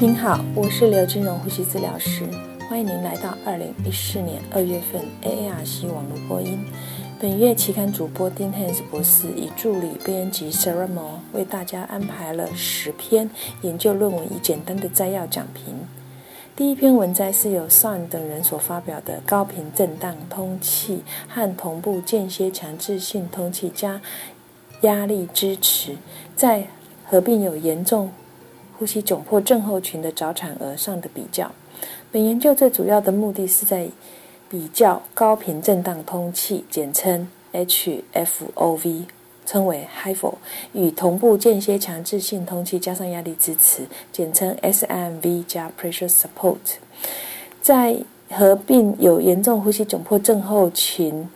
您好，我是刘金荣呼吸治疗师，欢迎您来到二零一四年二月份 AARC 网络播音。本月期刊主播丁汉斯博士以助理编辑 Sarah Mo 为大家安排了十篇研究论文，以简单的摘要讲评。第一篇文摘是由 Sun 等人所发表的高频震荡通气和同步间歇强制性通气加压力支持，在合并有严重呼吸窘迫症候群的早产儿上的比较。本研究最主要的目的是在比较高频震荡通气，简称 HFOV，称为 HIFO，与同步间歇强制性通气加上压力支持，简称 SIMV 加 Pressure Support，在合并有严重呼吸窘迫症候群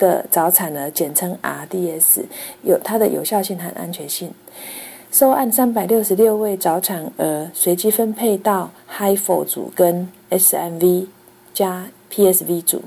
的早产儿，简称 RDS，有它的有效性和安全性。收案三百六十六位早产儿随机分配到 HIFO 组跟 SMV 加 PSV 组，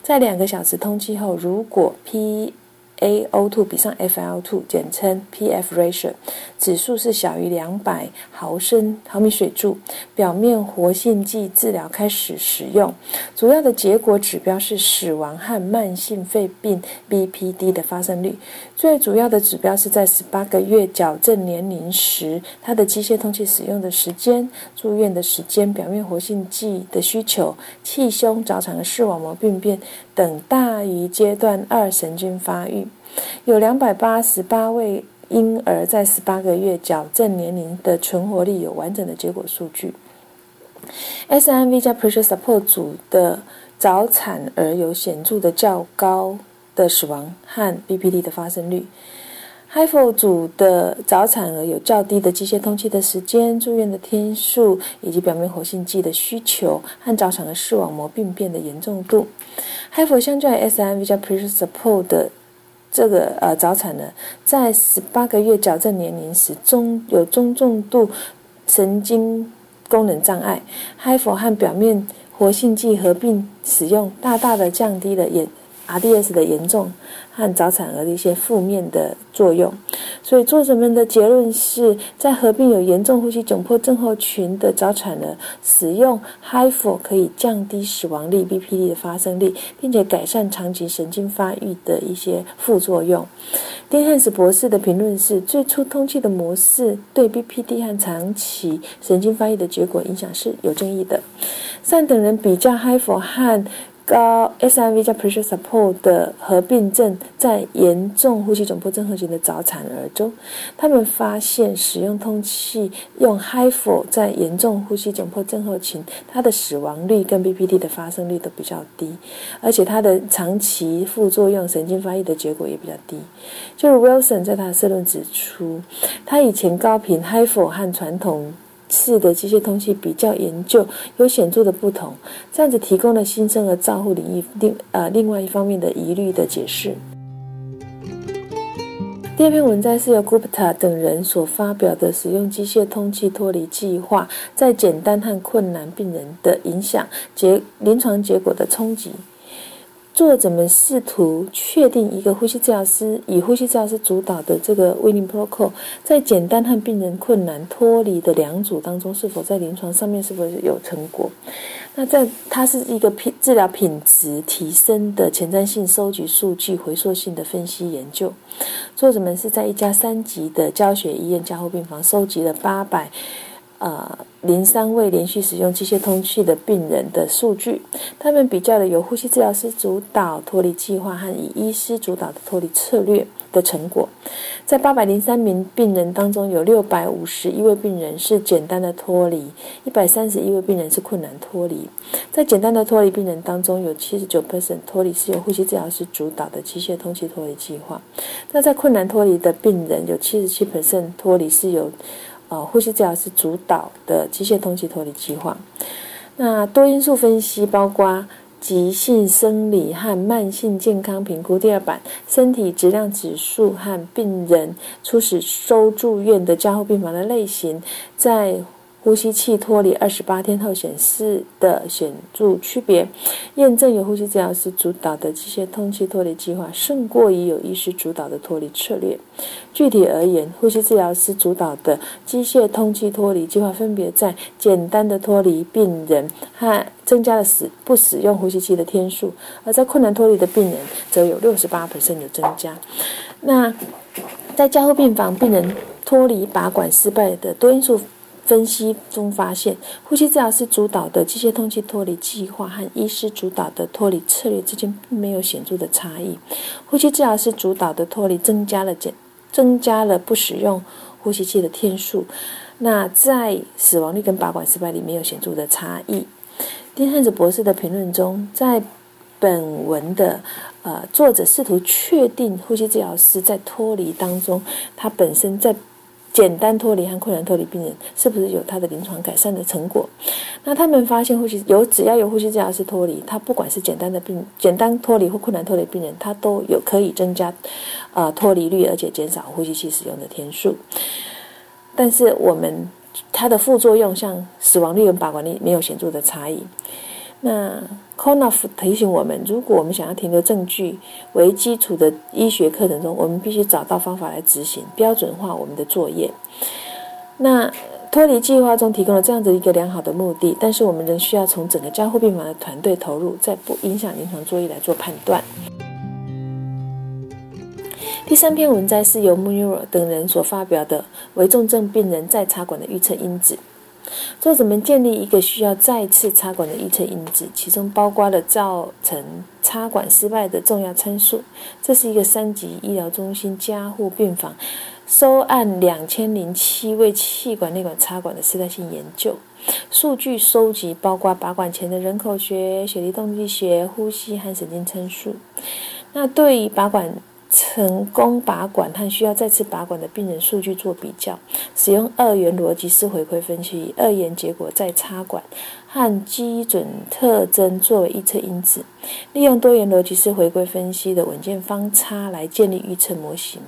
在两个小时通气后，如果 P A O2 比上 F L2，简称 PF ratio 指数是小于两百毫升毫米水柱，表面活性剂治疗开始使用。主要的结果指标是死亡和慢性肺病 BPD 的发生率。最主要的指标是在十八个月矫正年龄时，它的机械通气使用的时间、住院的时间、表面活性剂的需求、气胸、早产的视网膜病变等大于阶段二神经发育。有两百八十八位婴儿在十八个月矫正年龄的存活率有完整的结果数据。SIV 加 Pressure Support 组的早产儿有显著的较高。的死亡和 BPD 的发生率，HIFO 组的早产儿有较低的机械通气的时间、住院的天数以及表面活性剂的需求和早产儿视网膜病变的严重度。HIFO 相较于 SIV 加 Pressure Support 的这个呃早产呢，在十八个月矫正年龄时中有中重度神经功能障碍，HIFO 和表面活性剂合并使用，大大的降低了眼。RDS 的严重和早产儿的一些负面的作用，所以作者们的结论是在合并有严重呼吸窘迫症候群的早产儿使用 HIFO 可以降低死亡率、BPD 的发生率，并且改善长期神经发育的一些副作用。丁汉斯博士的评论是：最初通气的模式对 BPD 和长期神经发育的结果影响是有争议的。上等人比较 HIFO 和高 SIV 加 Pressure Support 的合并症在严重呼吸窘迫症候群的早产儿中，他们发现使用通气用 HIFO 在严重呼吸窘迫症候群，它的死亡率跟 BPD 的发生率都比较低，而且它的长期副作用神经发育的结果也比较低。就是 Wilson 在他的社论指出，他以前高频 HIFO 和传统式的机械通气比较研究有显著的不同，这样子提供了新生儿照护领域另呃另外一方面的疑虑的解释。第二篇文章是由 Gupta 等人所发表的使用机械通气脱离计划在简单和困难病人的影响结临床结果的冲击。作者们试图确定一个呼吸治疗师以呼吸治疗师主导的这个 Winning Protocol 在简单和病人困难脱离的两组当中，是否在临床上面是否有成果？那在它是一个品治疗品质提升的前瞻性收集数据回溯性的分析研究。作者们是在一家三级的教学医院加护病房收集了八百。呃，零三位连续使用机械通气的病人的数据，他们比较的有呼吸治疗师主导脱离计划和以医师主导的脱离策略的成果。在八百零三名病人当中，有六百五十一位病人是简单的脱离，一百三十一位病人是困难脱离。在简单的脱离病人当中，有七十九 percent 脱离是由呼吸治疗师主导的机械通气脱离计划。那在困难脱离的病人，有七十七 percent 脱离是由哦，呼吸治疗是主导的机械通气脱离计划。那多因素分析包括急性生理和慢性健康评估第二版、身体质量指数和病人初始收住院的加护病房的类型，在呼吸器脱离二十八天后显示的显著区别，验证由呼吸治疗师主导的机械通气脱离计划胜过于有医师主导的脱离策略。具体而言，呼吸治疗师主导的机械通气脱离计划分别在简单的脱离病人和增加了使不使用呼吸器的天数，而在困难脱离的病人则有六十八的增加。那在加护病房病人脱离拔管失败的多因素。分析中发现，呼吸治疗师主导的机械通气脱离计划和医师主导的脱离策略之间并没有显著的差异。呼吸治疗师主导的脱离增加了减，增加了不使用呼吸器的天数。那在死亡率跟拔管失败率没有显著的差异。丁汉子博士的评论中，在本文的呃作者试图确定呼吸治疗师在脱离当中，他本身在。简单脱离和困难脱离病人是不是有他的临床改善的成果？那他们发现呼吸有只要有呼吸治疗师脱离，他不管是简单的病、简单脱离或困难脱离病人，他都有可以增加呃脱离率，而且减少呼吸器使用的天数。但是我们它的副作用，像死亡率跟拔管率没有显著的差异。那 Konoff 提醒我们，如果我们想要停留证据为基础的医学课程中，我们必须找到方法来执行标准化我们的作业。那脱离计划中提供了这样的一个良好的目的，但是我们仍需要从整个加护病房的团队投入，在不影响临床作业来做判断。第三篇文摘是由 Munro 等人所发表的为重症病人在插管的预测因子。作者们建立一个需要再次插管的预测因子，其中包括了造成插管失败的重要参数。这是一个三级医疗中心加护病房收案两千零七位气管内管插管的时代性研究。数据收集包括拔管前的人口学、血液动力学、呼吸和神经参数。那对于拔管。成功拔管和需要再次拔管的病人数据做比较，使用二元逻辑式回馈分析，二元结果再插管和基准特征作为预测因子，利用多元逻辑式回归分析的稳健方差来建立预测模型。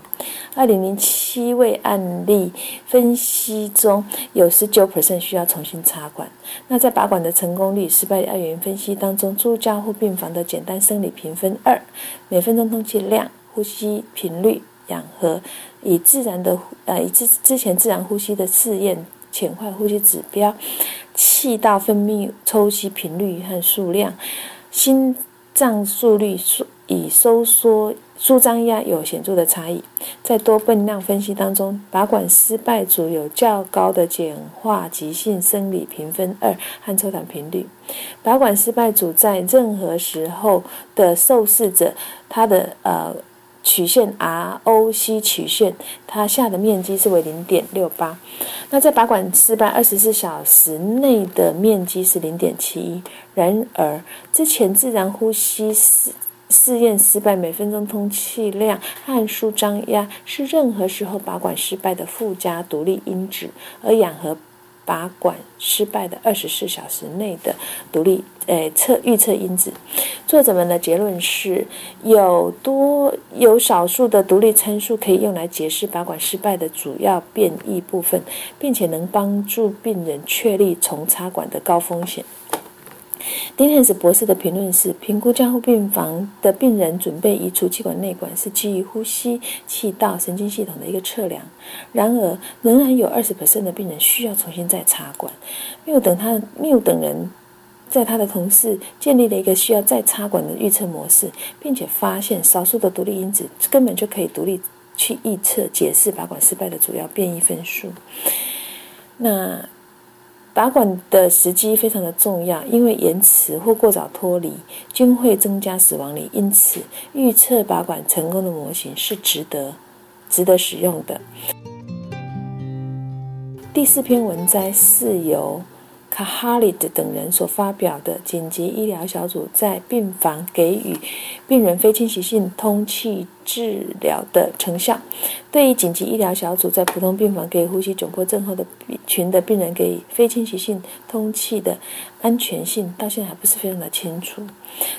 二零零七位案例分析中有十九 percent 需要重新插管。那在拔管的成功率、失败二元分析当中，住加护病房的简单生理评分二，每分钟通气量。呼吸频率、氧合，以自然的呃，以之之前自然呼吸的试验浅化呼吸指标，气道分泌抽吸频率和数量，心脏速率收以收缩舒张压有显著的差异。在多变量分析当中，拔管失败组有较高的简化急性生理评分二和抽痰频率。拔管失败组在任何时候的受试者，他的呃。曲线 ROC 曲线，它下的面积是为零点六八。那在拔管失败二十四小时内的面积是零点七一。然而，之前自然呼吸试试验失败，每分钟通气量和舒张压是任何时候拔管失败的附加独立因子，而氧合。拔管失败的二十四小时内的独立诶测预测因子，作者们的结论是有多有少数的独立参数可以用来解释拔管失败的主要变异部分，并且能帮助病人确立重插管的高风险。丁汉斯博士的评论是：评估加护病房的病人准备移除气管内管是基于呼吸、气道、神经系统的一个测量。然而，仍然有二十的病人需要重新再插管。缪等他缪等人在他的同事建立了一个需要再插管的预测模式，并且发现少数的独立因子根本就可以独立去预测解释拔管失败的主要变异分数。那。拔管的时机非常的重要，因为延迟或过早脱离均会增加死亡率，因此预测拔管成功的模型是值得值得使用的。第四篇文摘是由卡哈里的等人所发表的紧急医疗小组在病房给予病人非侵袭性通气治疗的成效。对于紧急医疗小组在普通病房给呼吸窘迫症候的群的病人给非侵袭性通气的安全性，到现在还不是非常的清楚。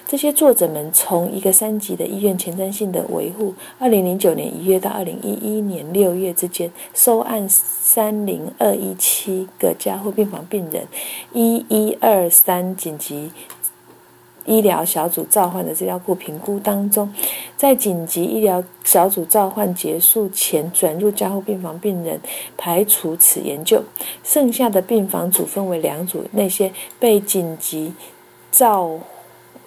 这些作者们从一个三级的医院前瞻性的维护，二零零九年一月到二零一一年六月之间收案三零二一七个加护病房病人，一一二三紧急。医疗小组召唤的资料库评估当中，在紧急医疗小组召唤结束前转入加护病房病人排除此研究，剩下的病房组分为两组：那些被紧急召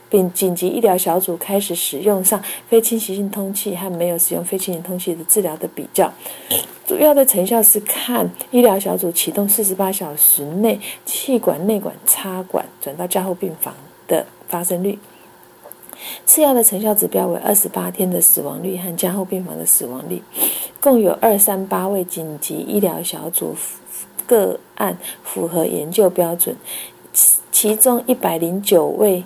并紧急医疗小组开始使用上非侵袭性通气和没有使用非侵袭通气的治疗的比较。主要的成效是看医疗小组启动四十八小时内气管内管插管转到加护病房。发生率，次要的成效指标为二十八天的死亡率和加护病房的死亡率，共有二三八位紧急医疗小组个案符合研究标准，其中一百零九位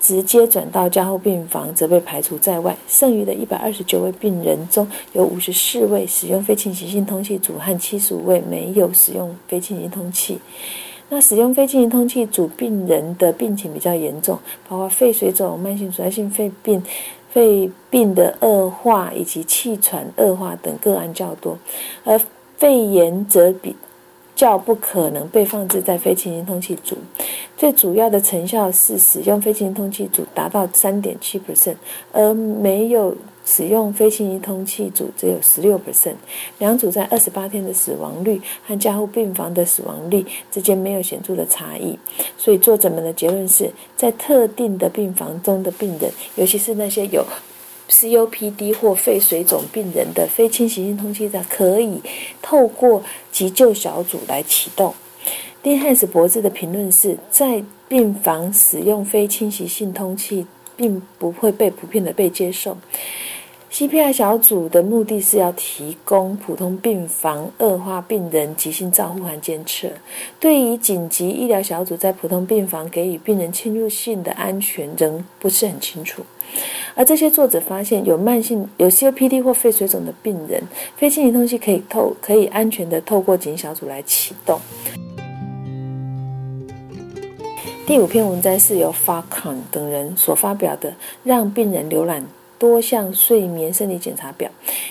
直接转到加护病房则被排除在外，剩余的一百二十九位病人中有五十四位使用非侵袭性通气组和七十五位没有使用非侵袭通气。那使用非进行通气组病人的病情比较严重，包括肺水肿、慢性阻塞性肺病、肺病的恶化以及气喘恶化等个案较多，而肺炎则比较不可能被放置在非进行通气组。最主要的成效是使用非进行通气组达到三点七 percent，而没有。使用非侵袭通气组只有十六 percent，两组在二十八天的死亡率和加护病房的死亡率之间没有显著的差异。所以作者们的结论是在特定的病房中的病人，尤其是那些有 COPD 或肺水肿病人的非侵袭性通气的，可以透过急救小组来启动。丁汉斯博士的评论是在病房使用非侵袭性通气并不会被普遍的被接受。CPR 小组的目的是要提供普通病房恶化病人急性照护和监测。对于紧急医疗小组在普通病房给予病人侵入性的安全仍不是很清楚。而这些作者发现，有慢性有 COPD 或肺水肿的病人，非侵袭通气可以透可以安全的透过紧急小组来启动。第五篇文章是由法康等人所发表的，让病人浏览。多项睡眠生理检查表，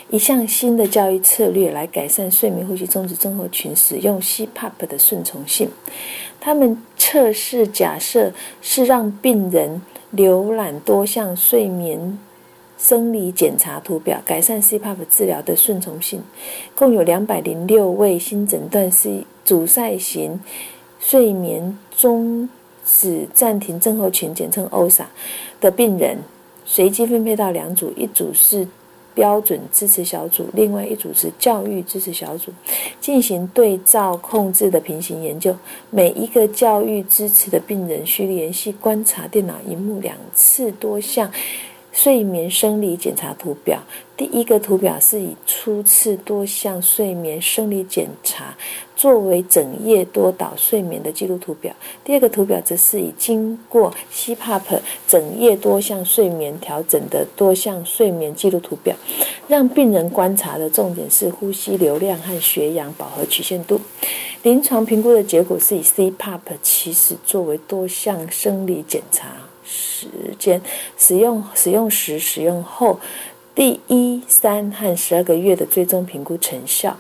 一项新的教育策略来改善睡眠呼吸中止综合群使用 CPAP 的顺从性。他们测试假设是让病人浏览多项睡眠生理检查图表，改善 CPAP 治疗的顺从性。共有两百零六位新诊断是阻塞型睡眠中止暂停症候群（简称 OSA） 的病人。随机分配到两组，一组是标准支持小组，另外一组是教育支持小组，进行对照控制的平行研究。每一个教育支持的病人需连续观察电脑荧幕两次多项。睡眠生理检查图表，第一个图表是以初次多项睡眠生理检查作为整夜多导睡眠的记录图表，第二个图表则是以经过 CPAP 整夜多项睡眠调整的多项睡眠记录图表。让病人观察的重点是呼吸流量和血氧饱和曲线度。临床评估的结果是以 CPAP 其实作为多项生理检查。时间使用使用时使用后第一三和十二个月的追踪评估成效。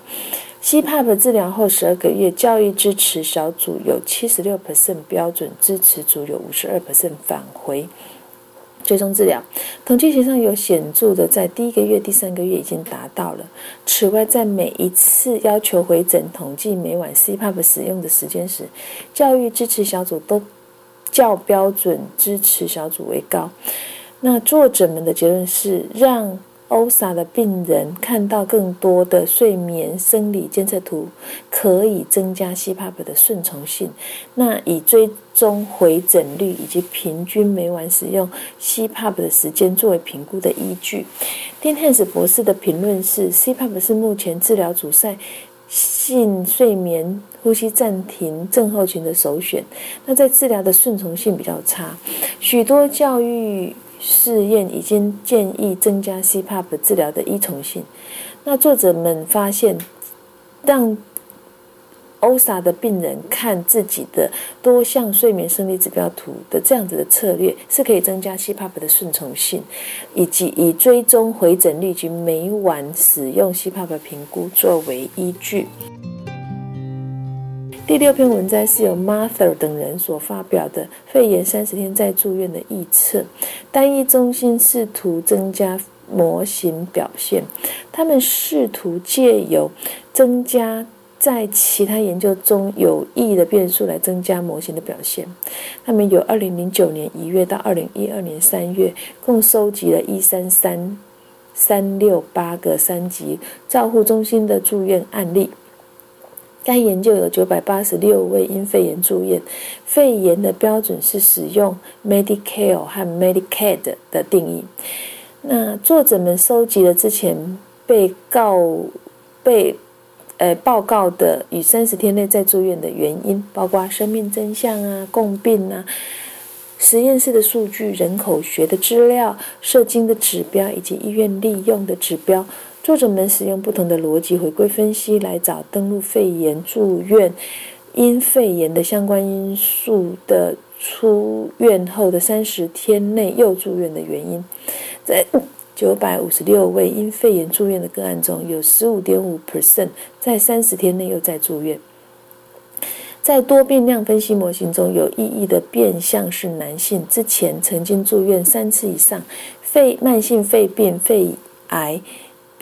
CPAP 治疗后十二个月，教育支持小组有七十六 percent 标准支持组有五十二 percent 返回追踪治疗。统计学上有显著的，在第一个月、第三个月已经达到了。此外，在每一次要求回诊统计每晚 CPAP 使用的时间时，教育支持小组都。较标准支持小组为高。那作者们的结论是，让 OSA 的病人看到更多的睡眠生理监测图，可以增加 CPAP 的顺从性。那以追踪回诊率以及平均每晚使用 CPAP 的时间作为评估的依据。丁汉斯博士的评论是：CPAP 是目前治疗阻塞。性睡眠呼吸暂停症候群的首选，那在治疗的顺从性比较差。许多教育试验已经建议增加 CPAP 治疗的依从性。那作者们发现，让 OSA 的病人看自己的多项睡眠生理指标图的这样子的策略，是可以增加 CPAP 的顺从性，以及以追踪回诊率及每晚使用 CPAP 评估作为依据。第六篇文摘是由 Martha 等人所发表的肺炎三十天再住院的预测，单一中心试图增加模型表现，他们试图借由增加。在其他研究中有益的变数来增加模型的表现。他们由二零零九年一月到二零一二年三月，共收集了一三三三六八个三级照护中心的住院案例。该研究有九百八十六位因肺炎住院。肺炎的标准是使用 Medicare 和 Medicaid 的定义。那作者们收集了之前被告被。呃，报告的与三十天内再住院的原因，包括生命真相啊、共病啊、实验室的数据、人口学的资料、射精的指标以及医院利用的指标。作者们使用不同的逻辑回归分析来找登录肺炎住院因肺炎的相关因素的出院后的三十天内又住院的原因，在。九百五十六位因肺炎住院的个案中，有十五点五 percent 在三十天内又在住院。在多变量分析模型中有意义的变相是男性之前曾经住院三次以上，肺慢性肺病、肺癌，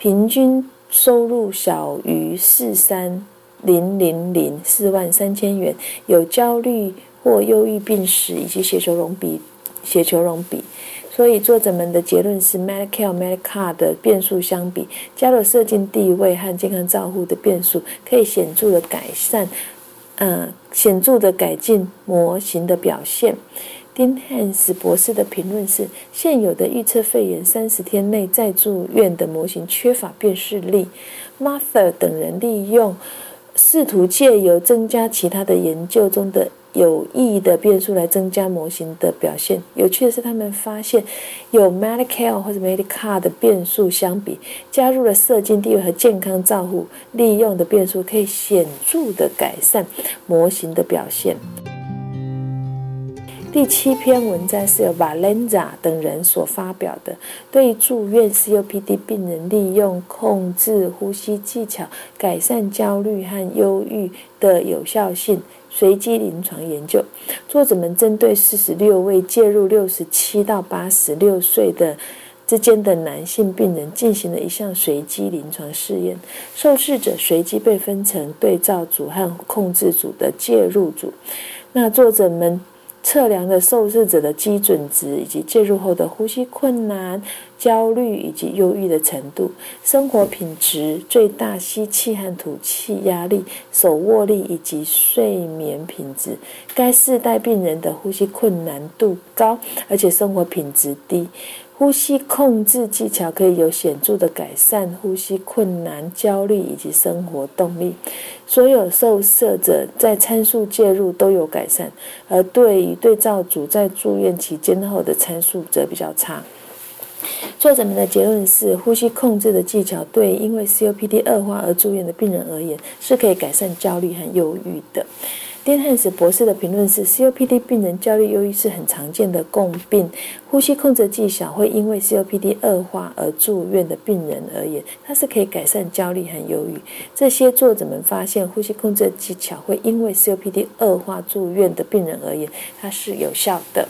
平均收入小于四三零零零四万三千元，有焦虑或忧郁病史以及血球容比血球容比。所以作者们的结论是，Medicare、Medicare 的变数相比，加入射精地位和健康照护的变数，可以显著的改善，呃，显著的改进模型的表现。丁汉斯博士的评论是：现有的预测肺炎三十天内再住院的模型缺乏辨识力。Martha 等人利用试图借由增加其他的研究中的。有意义的变数来增加模型的表现。有趣的是，他们发现有 Medicare 或者 Medicare 的变数相比，加入了射精地位和健康照护利用的变数，可以显著的改善模型的表现。第七篇文章是由 Valenza 等人所发表的，对住院 COPD 病人利用控制呼吸技巧改善焦虑和忧郁的有效性。随机临床研究，作者们针对四十六位介入六十七到八十六岁的之间的男性病人进行了一项随机临床试验。受试者随机被分成对照组和控制组的介入组。那作者们。测量了受试者的基准值，以及介入后的呼吸困难、焦虑以及忧郁的程度、生活品质、最大吸气和吐气压力、手握力以及睡眠品质。该世代病人的呼吸困难度高，而且生活品质低。呼吸控制技巧可以有显著的改善呼吸困难、焦虑以及生活动力。所有受试者在参数介入都有改善，而对于对照组在住院期间后的参数则比较差。作者们的结论是，呼吸控制的技巧对因为 COPD 恶化而住院的病人而言是可以改善焦虑和忧郁的。丁汉斯博士的评论是：COPD 病人焦虑、忧郁是很常见的共病。呼吸控制技巧会因为 COPD 恶化而住院的病人而言，它是可以改善焦虑和忧郁。这些作者们发现，呼吸控制技巧会因为 COPD 恶化住院的病人而言，它是有效的。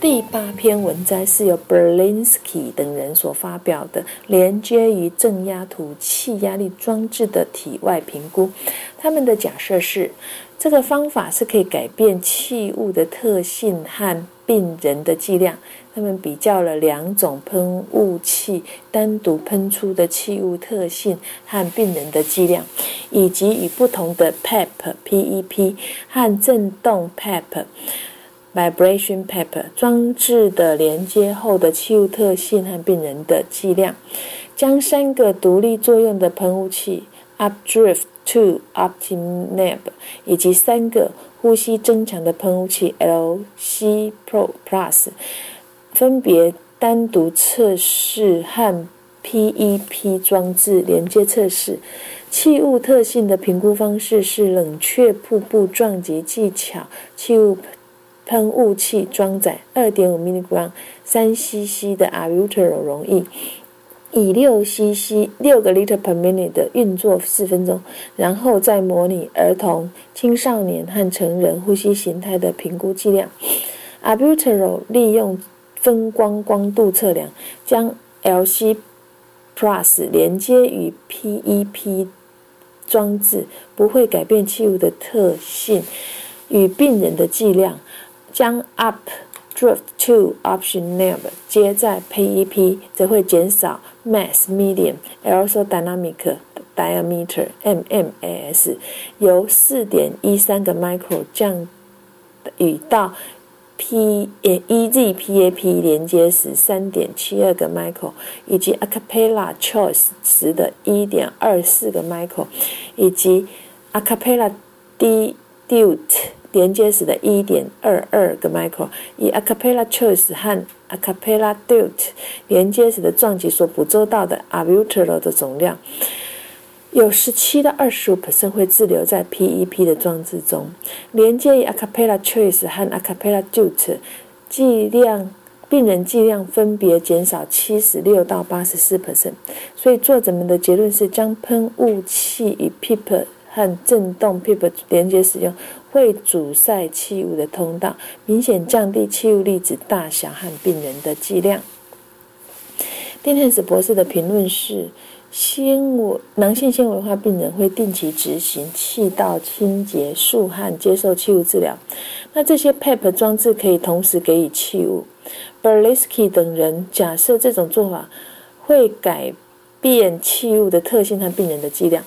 第八篇文摘是由 Berlinski 等人所发表的，连接于正压吐气压力装置的体外评估。他们的假设是，这个方法是可以改变气雾的特性和病人的剂量。他们比较了两种喷雾器单独喷出的气雾特性和病人的剂量，以及与不同的 PEP（PEP） 和振动 PEP。Vibration paper 装置的连接后的气雾特性和病人的剂量，将三个独立作用的喷雾器 Updrift、to Optineb 以及三个呼吸增强的喷雾器 LC Pro Plus，分别单独测试和 PEP 装置连接测试。气雾特性的评估方式是冷却瀑布撞击技巧。气雾喷雾器装载2.5 mg 三 cc 的 albuterol 溶液。以六 cc 六个 liter per minute 的运作四分钟，然后再模拟儿童、青少年和成人呼吸形态的评估剂量。Albuterol 利用分光光度测量，将 LC Plus 连接与 PEP 装置，不会改变气雾的特性与病人的剂量。将 Up Drift to Option Nab 接在 PEP，则会减少。mass medium, also dynamic diameter M M A S，由4.13个 micro 降与到 P EZPAP 连接时3.72个 micro，以及 Acapella Choice 时的1.24个 micro，以及 Acapella diute。连接时的1.22个 micro，以 Acapella Choice 和 Acapella Dute 连接时的撞击所捕捉到的 a b u t e r o 的总量，有17到25%会滞留在 PEP 的装置中。连接以 Acapella Choice 和 Acapella Dute 剂量，病人剂量分别减少76到84%。所以作者们的结论是，将喷雾器与 PEP 和振动 PEP 连接使用。会阻塞气雾的通道，明显降低气雾粒子大小和病人的剂量。丁汉斯博士的评论是：纤维囊性纤维化病人会定期执行气道清洁、漱汗、接受气雾治疗。那这些 PEP 装置可以同时给予气雾。Berlisky 等人假设这种做法会改变气雾的特性和病人的剂量。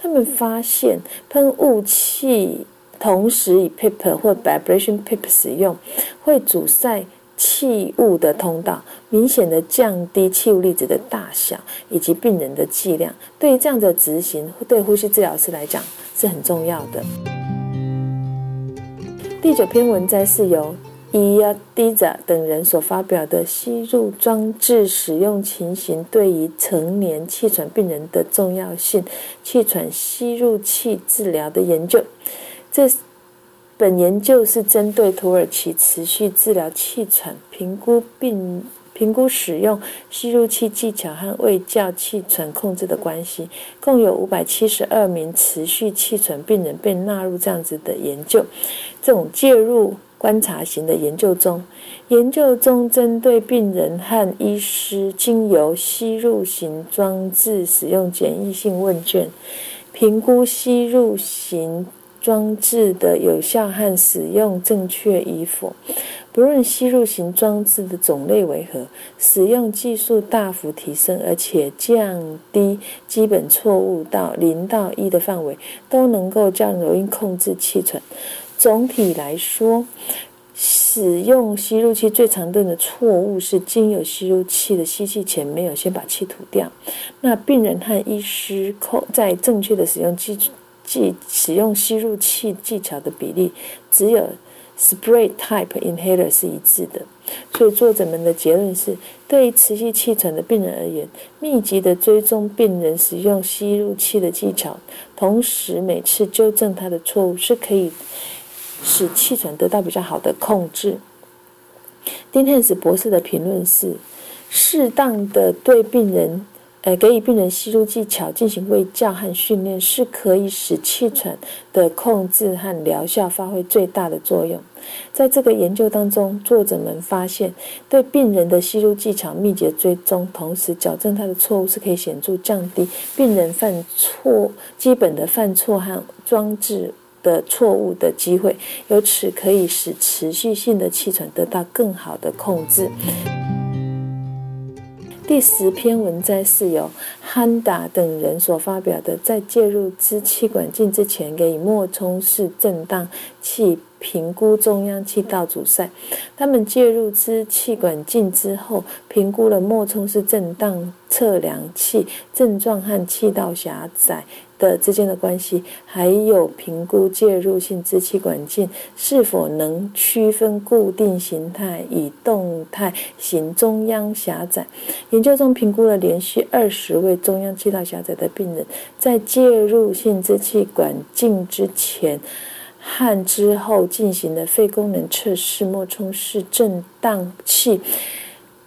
他们发现喷雾器。同时以 PEP 或 vibration PEP 使用，会阻塞气雾的通道，明显的降低气雾粒子的大小以及病人的剂量。对于这样的执行，对呼吸治疗师来讲是很重要的。第九篇文摘是由伊亚迪扎等人所发表的吸入装置使用情形对于成年气喘病人的重要性气喘吸入器治疗的研究。这本研究是针对土耳其持续治疗气喘，评估并评估使用吸入器技巧和胃教气喘控制的关系。共有五百七十二名持续气喘病人被纳入这样子的研究。这种介入观察型的研究中，研究中针对病人和医师经由吸入型装置使用简易性问卷，评估吸入型。装置的有效和使用正确与否，不论吸入型装置的种类为何，使用技术大幅提升，而且降低基本错误到零到一的范围，都能够较容易控制气喘。总体来说，使用吸入器最常见的错误是经有吸入器的吸气前没有先把气吐掉。那病人和医师在正确的使用即使用吸入器技巧的比例，只有 spray type inhaler 是一致的。所以作者们的结论是：对于持续气喘的病人而言，密集的追踪病人使用吸入器的技巧，同时每次纠正他的错误，是可以使气喘得到比较好的控制。丁汉斯博士的评论是：适当的对病人。呃，给予病人吸入技巧进行喂教和训练，是可以使气喘的控制和疗效发挥最大的作用。在这个研究当中，作者们发现，对病人的吸入技巧密集追踪，同时矫正他的错误，是可以显著降低病人犯错、基本的犯错和装置的错误的机会，由此可以使持续性的气喘得到更好的控制。第十篇文摘是由汉达等人所发表的，在介入支气管镜之前，给予脉冲式震荡器评估中央气道阻塞。他们介入支气管镜之后，评估了脉冲式震荡测量器症状和气道狭窄。的之间的关系，还有评估介入性支气管镜是否能区分固定形态与动态型中央狭窄。研究中评估了连续二十位中央气道狭窄的病人，在介入性支气管镜之前和之后进行的肺功能测试，脉冲式震荡器、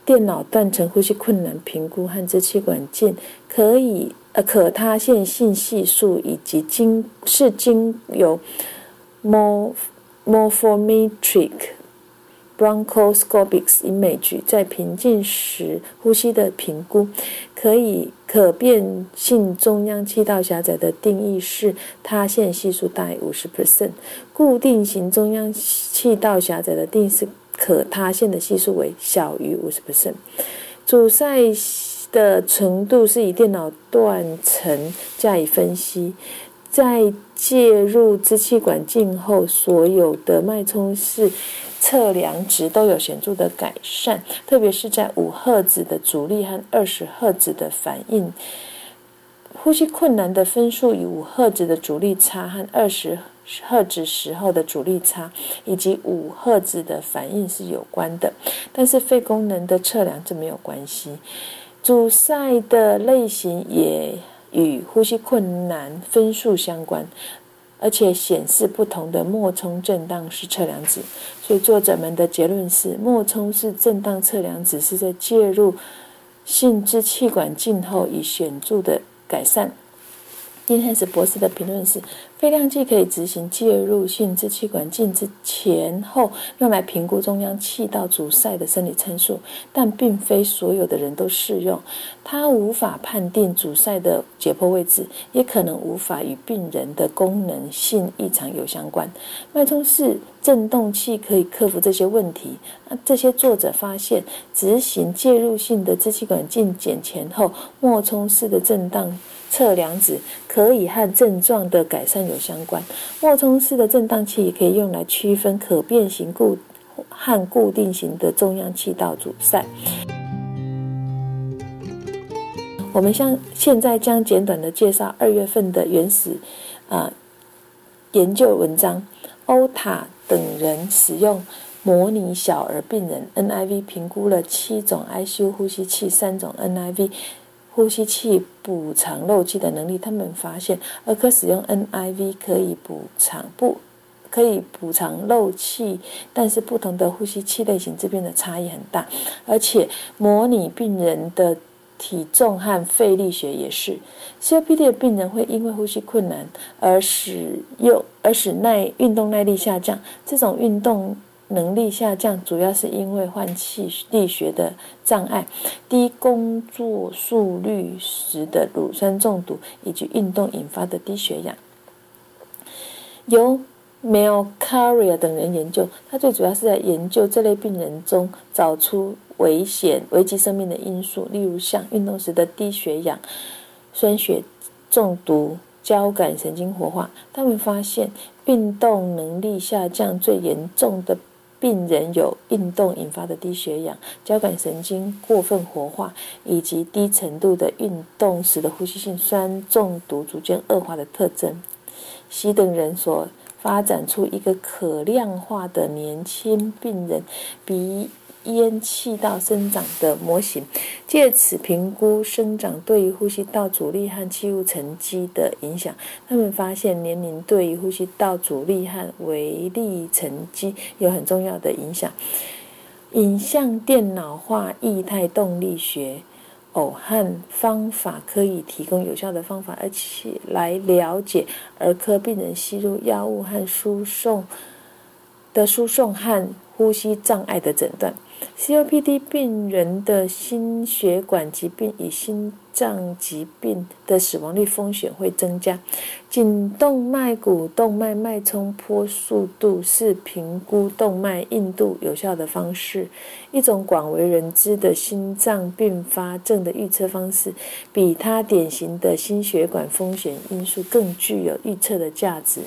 电脑断层呼吸困难评估和支气管镜可以。呃，可塌陷性系数以及经是经由 morphometric bronchoscopic image 在平静时呼吸的评估，可以可变性中央气道狭窄的定义是塌陷系数大于五十 percent，固定型中央气道狭窄的定义是可塌陷的系数为小于五十 percent，阻塞。的程度是以电脑断层加以分析，在介入支气管镜后，所有的脉冲式测量值都有显著的改善，特别是在五赫兹的阻力和二十赫兹的反应。呼吸困难的分数与五赫兹的阻力差和二十赫兹时候的阻力差以及五赫兹的反应是有关的，但是肺功能的测量这没有关系。阻塞的类型也与呼吸困难分数相关，而且显示不同的脉冲震荡式测量值。所以作者们的结论是，脉冲式震荡测量只是在介入性支气管镜后以显著的改善。因汉斯博士的评论是。肺量计可以执行介入性支气管镜之前后，用来评估中央气道阻塞的生理参数，但并非所有的人都适用。它无法判定阻塞的解剖位置，也可能无法与病人的功能性异常有相关。脉冲式振动器可以克服这些问题。那这些作者发现，执行介入性的支气管镜检前后脉冲式的震荡测量值，可以和症状的改善有。相关，脉冲式的振荡器也可以用来区分可变形固和固定型的中央气道阻塞。我们像现在将简短的介绍二月份的原始啊研究文章。欧塔等人使用模拟小儿病人 NIV 评估了七种 ICU 呼吸器，三种 NIV。呼吸器补偿漏气的能力，他们发现儿科使用 NIV 可以补偿不，可以补偿漏气，但是不同的呼吸器类型这边的差异很大，而且模拟病人的体重和肺力学也是。COPD 的病人会因为呼吸困难而使用而使耐运动耐力下降，这种运动。能力下降主要是因为换气力学的障碍、低工作速率时的乳酸中毒以及运动引发的低血氧。由 Mel Carrier 等人研究，他最主要是在研究这类病人中找出危险、危及生命的因素，例如像运动时的低血氧、酸血中毒、交感神经活化。他们发现，运动能力下降最严重的。病人有运动引发的低血氧、交感神经过分活化以及低程度的运动时的呼吸性酸中毒逐渐恶化的特征。西等人所发展出一个可量化的年轻病人比。咽气道生长的模型，借此评估生长对于呼吸道阻力和气雾沉积的影响。他们发现年龄对于呼吸道阻力和微粒沉积有很重要的影响。影像电脑化液态动力学偶和方法可以提供有效的方法，而且来了解儿科病人吸入药物和输送的输送和呼吸障碍的诊断。COPD 病人的心血管疾病与心脏疾病的死亡率风险会增加。颈动脉股动脉脉冲波速度是评估动脉硬度有效的方式。一种广为人知的心脏并发症的预测方式，比他典型的心血管风险因素更具有预测的价值。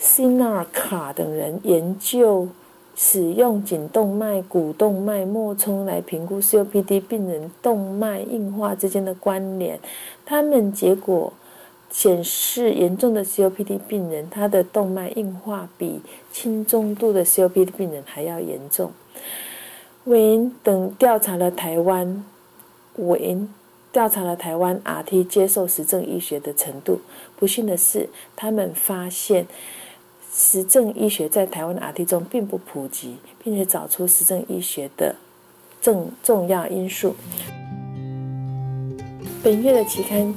Sinar 卡等人研究使用颈动脉、股动脉脉冲来评估 COPD 病人动脉硬化之间的关联。他们结果显示，严重的 COPD 病人他的动脉硬化比轻中度的 COPD 病人还要严重。韦恩等调查了台湾，韦恩调查了台湾 RT 接受实证医学的程度。不幸的是，他们发现。实证医学在台湾的 RT 中并不普及，并且找出实证医学的重重要因素。本月的期刊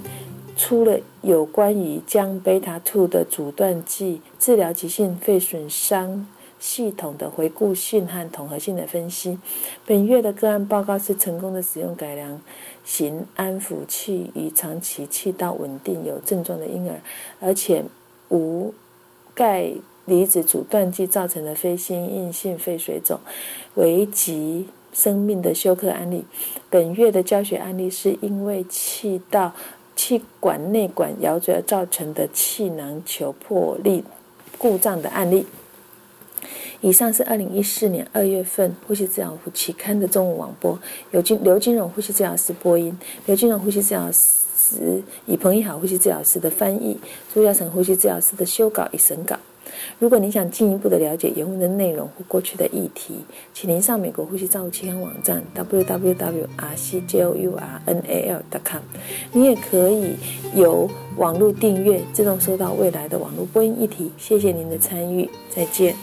出了有关于将贝塔2的阻断剂治疗急性肺损伤系统的回顾性和统合性的分析。本月的个案报告是成功的使用改良型安抚器与长期气道稳定有症状的婴儿，而且无。钙离子阻断剂造成的非心因性肺水肿，危及生命的休克案例。本月的教学案例是因为气道气管内管摇坠而造成的气囊球破裂故障的案例。以上是二零一四年二月份呼吸治疗期刊的中文网播，由金刘金荣呼吸治疗师播音，刘金荣呼吸治疗师。以彭一好呼吸治疗师的翻译，朱嘉诚呼吸治疗师的修稿与审稿。如果您想进一步的了解原文的内容或过去的议题，请您上美国呼吸照护期刊网站 www.rcjournal.com。你也可以由网络订阅，自动收到未来的网络播音议题。谢谢您的参与，再见。